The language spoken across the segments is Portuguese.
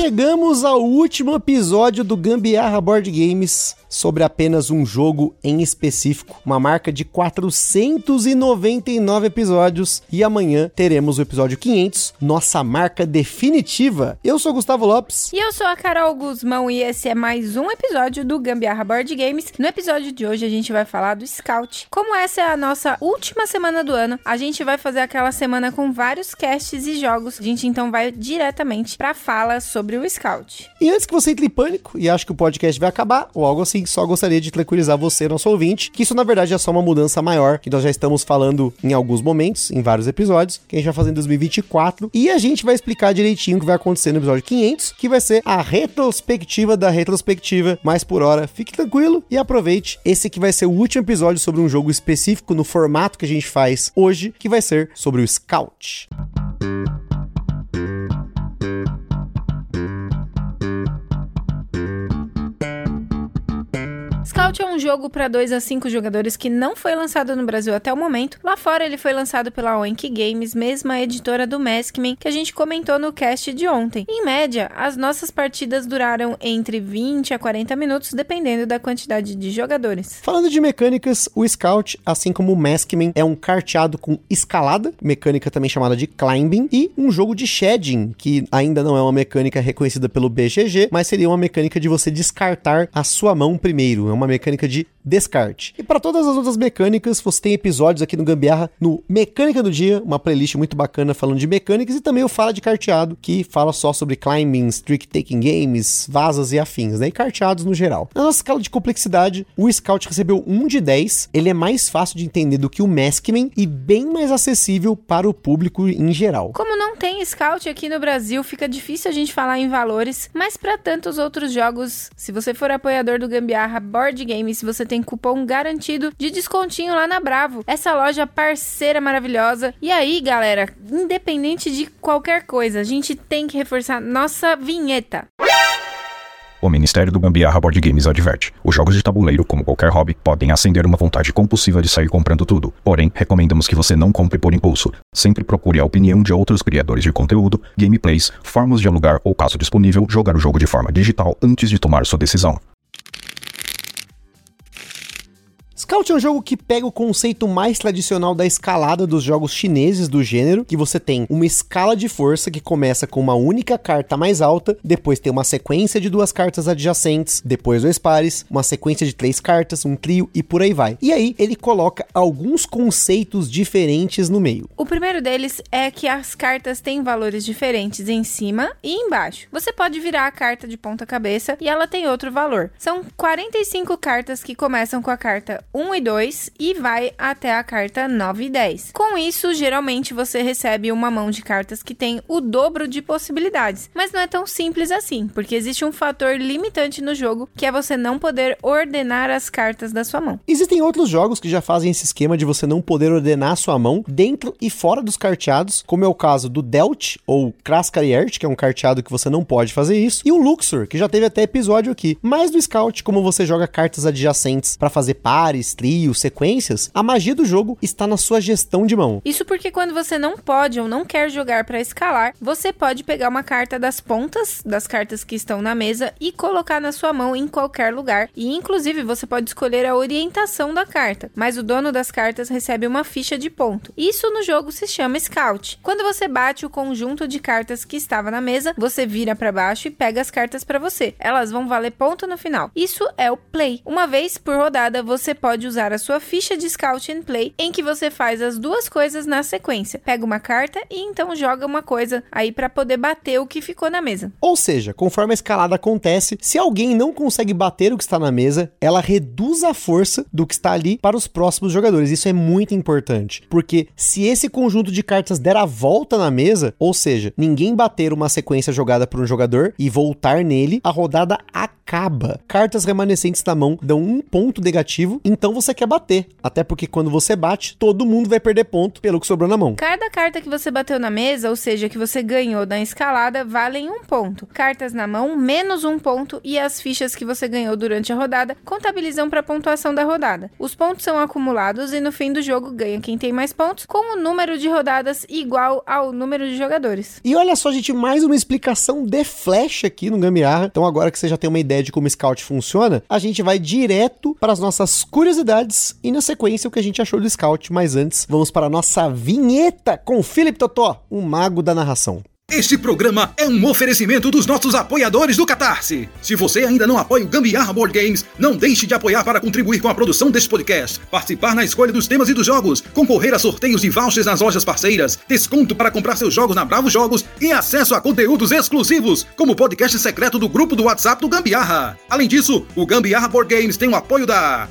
Chegamos ao último episódio do Gambiarra Board Games sobre apenas um jogo em específico, uma marca de 499 episódios e amanhã teremos o episódio 500, nossa marca definitiva. Eu sou Gustavo Lopes e eu sou a Carol Guzmão e esse é mais um episódio do Gambiarra Board Games. No episódio de hoje a gente vai falar do Scout. Como essa é a nossa última semana do ano, a gente vai fazer aquela semana com vários casts e jogos. A gente então vai diretamente para fala sobre o Scout. E antes que você entre em pânico e ache que o podcast vai acabar ou algo assim, só gostaria de tranquilizar você, nosso ouvinte, que isso na verdade é só uma mudança maior, que nós já estamos falando em alguns momentos, em vários episódios, que a gente vai fazer em 2024, e a gente vai explicar direitinho o que vai acontecer no episódio 500, que vai ser a retrospectiva da retrospectiva, mas por hora, fique tranquilo e aproveite. Esse que vai ser o último episódio sobre um jogo específico no formato que a gente faz hoje, que vai ser sobre o Scout. Scout é um jogo para 2 a 5 jogadores que não foi lançado no Brasil até o momento. Lá fora ele foi lançado pela Oink Games, mesma editora do Maskman, que a gente comentou no cast de ontem. Em média, as nossas partidas duraram entre 20 a 40 minutos, dependendo da quantidade de jogadores. Falando de mecânicas, o Scout, assim como o Maskman, é um carteado com escalada, mecânica também chamada de climbing, e um jogo de shedding, que ainda não é uma mecânica reconhecida pelo BGG, mas seria uma mecânica de você descartar a sua mão primeiro. É uma mecânica de descarte. E para todas as outras mecânicas, você tem episódios aqui no Gambiarra no Mecânica do Dia, uma playlist muito bacana falando de mecânicas, e também o Fala de Carteado, que fala só sobre climbing, trick taking games, vasas e afins, né? E carteados no geral. Na nossa escala de complexidade, o Scout recebeu 1 de 10, ele é mais fácil de entender do que o Maskman e bem mais acessível para o público em geral. Como não tem Scout aqui no Brasil, fica difícil a gente falar em valores, mas para tantos outros jogos, se você for apoiador do Gambiarra Board Games você tem cupom garantido de descontinho lá na Bravo. Essa loja parceira maravilhosa. E aí, galera, independente de qualquer coisa, a gente tem que reforçar nossa vinheta. O Ministério do Gambiarra Board Games adverte: os jogos de tabuleiro, como qualquer hobby, podem acender uma vontade compulsiva de sair comprando tudo. Porém, recomendamos que você não compre por impulso. Sempre procure a opinião de outros criadores de conteúdo, gameplays, formas de alugar ou, caso disponível, jogar o jogo de forma digital antes de tomar sua decisão. Scout é um jogo que pega o conceito mais tradicional da escalada dos jogos chineses do gênero, que você tem uma escala de força que começa com uma única carta mais alta, depois tem uma sequência de duas cartas adjacentes, depois dois pares, uma sequência de três cartas, um trio e por aí vai. E aí ele coloca alguns conceitos diferentes no meio. O primeiro deles é que as cartas têm valores diferentes em cima e embaixo. Você pode virar a carta de ponta cabeça e ela tem outro valor. São 45 cartas que começam com a carta 1 e 2 e vai até a carta 9 e 10. Com isso, geralmente você recebe uma mão de cartas que tem o dobro de possibilidades, mas não é tão simples assim, porque existe um fator limitante no jogo que é você não poder ordenar as cartas da sua mão. Existem outros jogos que já fazem esse esquema de você não poder ordenar a sua mão dentro e fora dos carteados, como é o caso do Delt ou Kraskariert, que é um carteado que você não pode fazer isso, e o Luxor, que já teve até episódio aqui. Mas do Scout, como você joga cartas adjacentes para fazer pares, trios, sequências, a magia do jogo está na sua gestão de mão. Isso porque quando você não pode ou não quer jogar para escalar, você pode pegar uma carta das pontas das cartas que estão na mesa e colocar na sua mão em qualquer lugar. E inclusive você pode escolher a orientação da carta, mas o dono das cartas recebe uma ficha de ponto. Isso no jogo se chama Scout. Quando você bate o conjunto de cartas que estava na mesa, você vira para baixo e pega as cartas para você. Elas vão valer ponto no final. Isso é o play. Uma vez por rodada, você pode pode usar a sua ficha de Scout and Play, em que você faz as duas coisas na sequência. Pega uma carta e então joga uma coisa aí para poder bater o que ficou na mesa. Ou seja, conforme a escalada acontece, se alguém não consegue bater o que está na mesa, ela reduz a força do que está ali para os próximos jogadores. Isso é muito importante, porque se esse conjunto de cartas der a volta na mesa, ou seja, ninguém bater uma sequência jogada por um jogador e voltar nele, a rodada acaba. Cartas remanescentes na mão dão um ponto negativo, então então você quer bater. Até porque quando você bate, todo mundo vai perder ponto pelo que sobrou na mão. Cada carta que você bateu na mesa, ou seja, que você ganhou da escalada, valem um ponto. Cartas na mão, menos um ponto, e as fichas que você ganhou durante a rodada contabilizam para a pontuação da rodada. Os pontos são acumulados e no fim do jogo ganha quem tem mais pontos, com o número de rodadas igual ao número de jogadores. E olha só, gente, mais uma explicação de flash aqui no Gambiarra. Então, agora que você já tem uma ideia de como o Scout funciona, a gente vai direto para as nossas curiosidades e, na sequência, o que a gente achou do Scout. Mas antes, vamos para a nossa vinheta com Felipe Totó, o mago da narração. Este programa é um oferecimento dos nossos apoiadores do Catarse. Se você ainda não apoia o Gambiarra Board Games, não deixe de apoiar para contribuir com a produção deste podcast, participar na escolha dos temas e dos jogos, concorrer a sorteios de vouchers nas lojas parceiras, desconto para comprar seus jogos na Bravo Jogos e acesso a conteúdos exclusivos, como o podcast secreto do grupo do WhatsApp do Gambiarra. Além disso, o Gambiarra Board Games tem o apoio da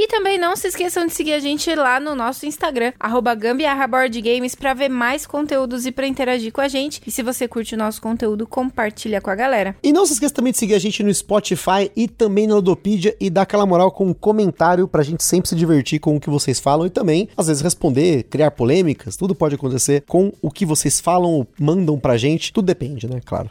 E também não se esqueçam de seguir a gente lá no nosso Instagram, gambiarraboardgames, pra ver mais conteúdos e pra interagir com a gente. E se você curte o nosso conteúdo, compartilha com a galera. E não se esqueça também de seguir a gente no Spotify e também na Ludopedia e dar aquela moral com um comentário pra gente sempre se divertir com o que vocês falam e também, às vezes, responder, criar polêmicas, tudo pode acontecer com o que vocês falam ou mandam pra gente, tudo depende, né? Claro.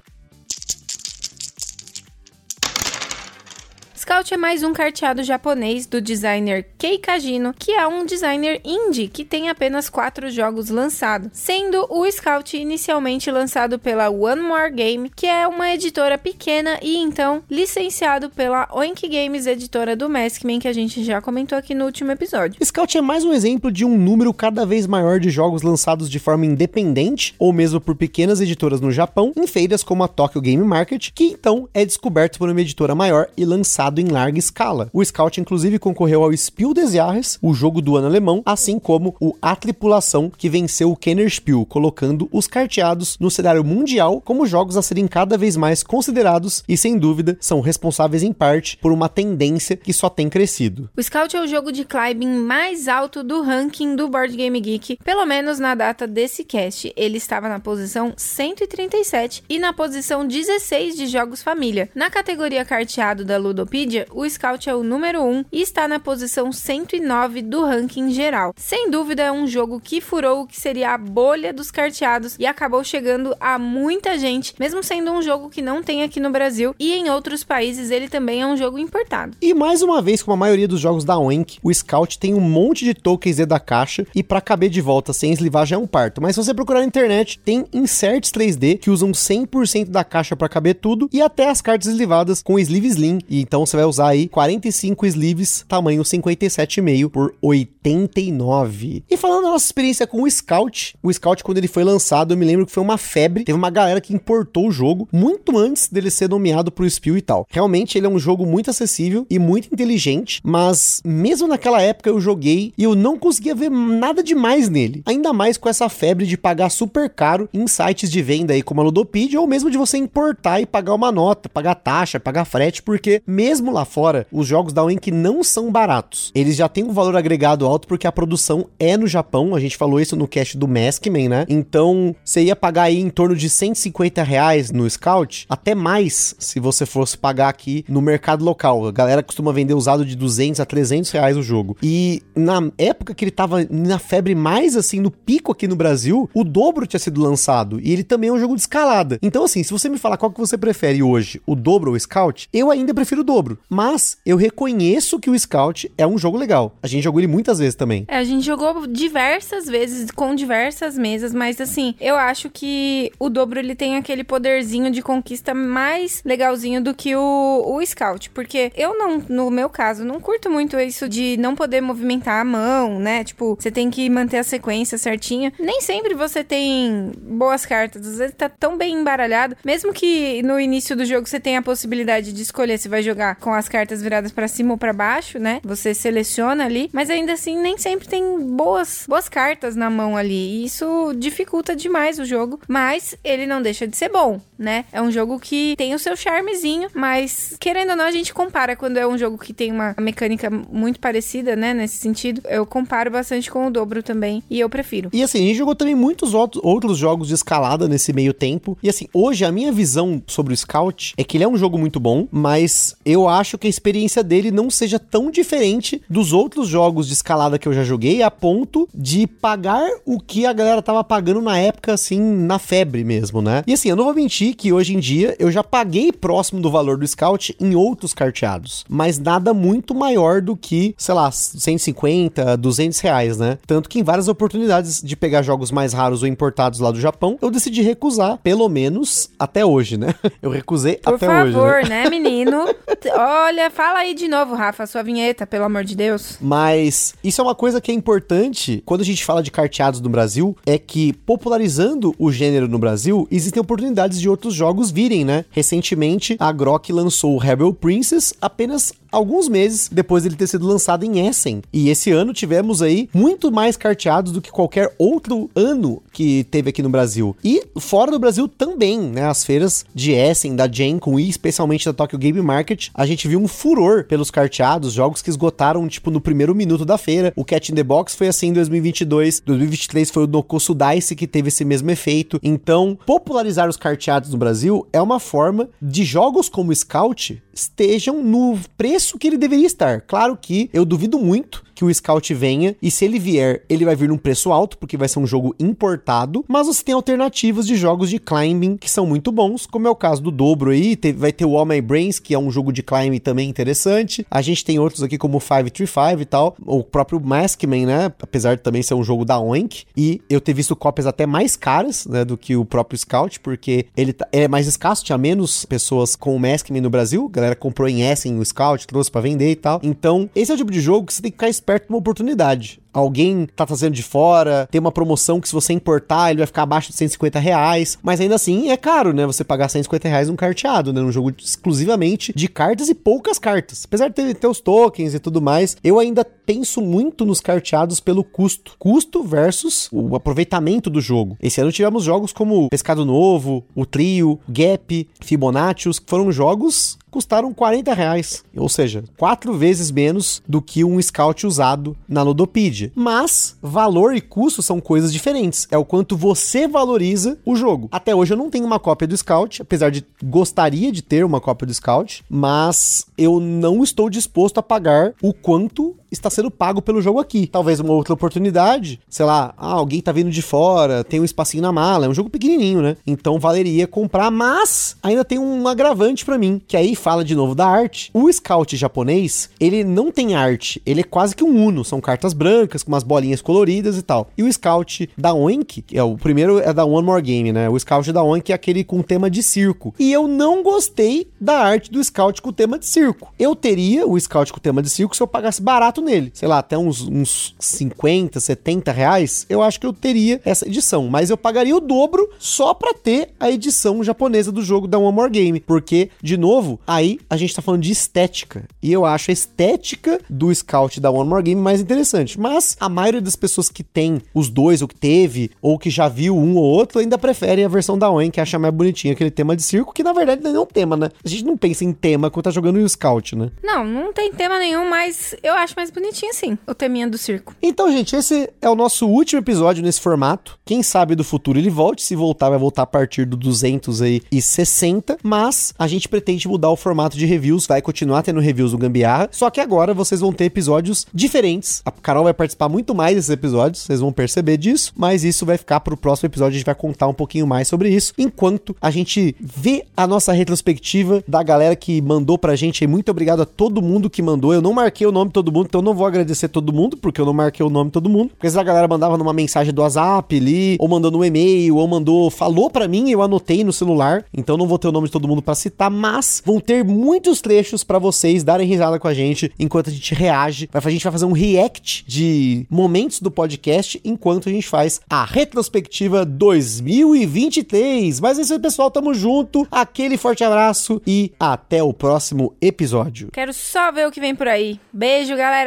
Scout é mais um carteado japonês do designer Kei Kajino, que é um designer indie que tem apenas quatro jogos lançados, sendo o Scout inicialmente lançado pela One More Game, que é uma editora pequena e então licenciado pela Oink Games, editora do Maskman, que a gente já comentou aqui no último episódio. Scout é mais um exemplo de um número cada vez maior de jogos lançados de forma independente ou mesmo por pequenas editoras no Japão, em feiras como a Tokyo Game Market, que então é descoberto por uma editora maior e lançado em larga escala. O Scout inclusive concorreu ao Spiel des Jahres, o jogo do ano alemão, assim como o A Tripulação, que venceu o Kenner Spiel, colocando os carteados no cenário mundial como jogos a serem cada vez mais considerados e sem dúvida são responsáveis em parte por uma tendência que só tem crescido. O Scout é o jogo de climbing mais alto do ranking do Board Game Geek, pelo menos na data desse cast. Ele estava na posição 137 e na posição 16 de jogos família. Na categoria carteado da Ludopedia, o Scout é o número 1 e está na posição 109 do ranking geral. Sem dúvida é um jogo que furou o que seria a bolha dos carteados e acabou chegando a muita gente, mesmo sendo um jogo que não tem aqui no Brasil e em outros países ele também é um jogo importado. E mais uma vez, como a maioria dos jogos da Oink, o Scout tem um monte de tokens dentro da caixa e para caber de volta sem eslivar já é um parto. Mas se você procurar na internet, tem inserts 3D que usam 100% da caixa para caber tudo e até as cartas eslivadas com sleeve slim. E então você vai usar aí 45 sleeves, tamanho 57,5 por 89. E falando da nossa experiência com o Scout, o Scout quando ele foi lançado, eu me lembro que foi uma febre, teve uma galera que importou o jogo muito antes dele ser nomeado pro Spiel e tal. Realmente ele é um jogo muito acessível e muito inteligente, mas mesmo naquela época eu joguei e eu não conseguia ver nada demais nele. Ainda mais com essa febre de pagar super caro em sites de venda aí como a Ludopedia ou mesmo de você importar e pagar uma nota, pagar taxa, pagar frete, porque mesmo lá fora, os jogos da Wink não são baratos. Eles já têm um valor agregado alto porque a produção é no Japão, a gente falou isso no cast do Maskman, né? Então, você ia pagar aí em torno de 150 reais no Scout, até mais se você fosse pagar aqui no mercado local. A galera costuma vender usado de 200 a 300 reais o jogo. E na época que ele tava na febre mais assim, no pico aqui no Brasil, o dobro tinha sido lançado. E ele também é um jogo de escalada. Então, assim, se você me falar qual que você prefere hoje, o dobro ou o Scout, eu ainda prefiro o dobro. Mas eu reconheço que o Scout é um jogo legal. A gente jogou ele muitas vezes também. É, a gente jogou diversas vezes, com diversas mesas, mas assim, eu acho que o dobro ele tem aquele poderzinho de conquista mais legalzinho do que o, o Scout. Porque eu não, no meu caso, não curto muito isso de não poder movimentar a mão, né? Tipo, você tem que manter a sequência certinha. Nem sempre você tem boas cartas, às vezes tá tão bem embaralhado. Mesmo que no início do jogo você tenha a possibilidade de escolher se vai jogar com as cartas viradas para cima ou para baixo, né? Você seleciona ali, mas ainda assim nem sempre tem boas, boas cartas na mão ali. E isso dificulta demais o jogo, mas ele não deixa de ser bom, né? É um jogo que tem o seu charmezinho, mas querendo ou não, a gente compara quando é um jogo que tem uma mecânica muito parecida, né? Nesse sentido, eu comparo bastante com o dobro também e eu prefiro. E assim, a gente jogou também muitos outros jogos de escalada nesse meio tempo. E assim, hoje a minha visão sobre o Scout é que ele é um jogo muito bom, mas eu acho que a experiência dele não seja tão diferente dos outros jogos de escalada que eu já joguei, a ponto de pagar o que a galera tava pagando na época, assim, na febre mesmo, né? E assim, eu não vou mentir que hoje em dia eu já paguei próximo do valor do Scout em outros carteados, mas nada muito maior do que, sei lá, 150, 200 reais, né? Tanto que em várias oportunidades de pegar jogos mais raros ou importados lá do Japão, eu decidi recusar, pelo menos até hoje, né? Eu recusei Por até favor, hoje. Por favor, né? né, menino? Olha, fala aí de novo, Rafa, sua vinheta, pelo amor de Deus. Mas isso é uma coisa que é importante quando a gente fala de carteados no Brasil, é que popularizando o gênero no Brasil, existem oportunidades de outros jogos virem, né? Recentemente, a Grok lançou o Rebel Princess apenas alguns meses depois dele ter sido lançado em Essen. E esse ano tivemos aí muito mais carteados do que qualquer outro ano que teve aqui no Brasil. E fora do Brasil também, né? As feiras de Essen, da Gencom e especialmente da Tokyo Game Market, a gente viu um furor pelos carteados, jogos que esgotaram tipo no primeiro minuto da feira. O Cat in the Box foi assim em 2022, 2023 foi o Nokosu Dice que teve esse mesmo efeito. Então, popularizar os carteados no Brasil é uma forma de jogos como Scout estejam no preço que ele deveria estar. Claro que eu duvido muito que o Scout venha, e se ele vier, ele vai vir num preço alto, porque vai ser um jogo importado, mas você tem alternativas de jogos de climbing que são muito bons, como é o caso do Dobro aí, vai ter o All My Brains, que é um jogo de climbing também interessante, a gente tem outros aqui como o 535 e tal, o próprio Maskman, né, apesar de também ser um jogo da Oink, e eu ter visto cópias até mais caras, né, do que o próprio Scout, porque ele, tá, ele é mais escasso, tinha menos pessoas com o Maskman no Brasil, a galera comprou em Essen o Scout, trouxe para vender e tal, então esse é o tipo de jogo que você tem que ficar de uma oportunidade alguém tá trazendo de fora, tem uma promoção que se você importar, ele vai ficar abaixo de 150 reais, mas ainda assim é caro, né? Você pagar 150 reais num carteado, né? Num jogo exclusivamente de cartas e poucas cartas. Apesar de ter, ter os tokens e tudo mais, eu ainda penso muito nos carteados pelo custo. Custo versus o aproveitamento do jogo. Esse ano tivemos jogos como Pescado Novo, o Trio, Gap, Fibonacci, que foram jogos custaram 40 reais, ou seja, quatro vezes menos do que um scout usado na Ludopedia. Mas valor e custo são coisas diferentes. É o quanto você valoriza o jogo. Até hoje eu não tenho uma cópia do Scout, apesar de gostaria de ter uma cópia do Scout, mas eu não estou disposto a pagar o quanto está sendo pago pelo jogo aqui. Talvez uma outra oportunidade, sei lá, ah, alguém tá vindo de fora, tem um espacinho na mala, é um jogo pequenininho, né? Então valeria comprar, mas ainda tem um agravante para mim, que aí fala de novo da arte. O Scout japonês, ele não tem arte, ele é quase que um Uno, são cartas brancas com umas bolinhas coloridas e tal. E o Scout da Oink, é o primeiro é da One More Game, né? O Scout da Oink é aquele com tema de circo. E eu não gostei da arte do Scout com tema de circo. Eu teria o Scout com tema de circo se eu pagasse barato barato nele. Sei lá, até uns, uns 50, 70 reais, eu acho que eu teria essa edição. Mas eu pagaria o dobro só pra ter a edição japonesa do jogo da One More Game. Porque, de novo, aí a gente tá falando de estética. E eu acho a estética do Scout da One More Game mais interessante. Mas a maioria das pessoas que tem os dois, ou que teve, ou que já viu um ou outro, ainda prefere a versão da One, que acha mais bonitinha aquele tema de circo, que na verdade não é um tema, né? A gente não pensa em tema quando tá jogando o Scout, né? Não, não tem tema nenhum, mas eu acho mais mais bonitinho assim, o teminha do circo. Então, gente, esse é o nosso último episódio nesse formato. Quem sabe do futuro ele volte, se voltar vai voltar a partir do 260, mas a gente pretende mudar o formato de reviews, vai continuar tendo reviews do Gambiarra, só que agora vocês vão ter episódios diferentes. A Carol vai participar muito mais desses episódios, vocês vão perceber disso, mas isso vai ficar pro próximo episódio, a gente vai contar um pouquinho mais sobre isso, enquanto a gente vê a nossa retrospectiva da galera que mandou pra gente. Muito obrigado a todo mundo que mandou. Eu não marquei o nome de todo mundo, então não vou agradecer todo mundo, porque eu não marquei o nome de todo mundo. Porque se a galera mandava numa mensagem do WhatsApp ali, ou mandando um e-mail, ou mandou, falou pra mim, eu anotei no celular. Então não vou ter o nome de todo mundo pra citar, mas vão ter muitos trechos pra vocês darem risada com a gente enquanto a gente reage. A gente vai fazer um react de momentos do podcast enquanto a gente faz a retrospectiva 2023. Mas é isso aí, pessoal. Tamo junto. Aquele forte abraço e até o próximo episódio. Quero só ver o que vem por aí. Beijo, galera.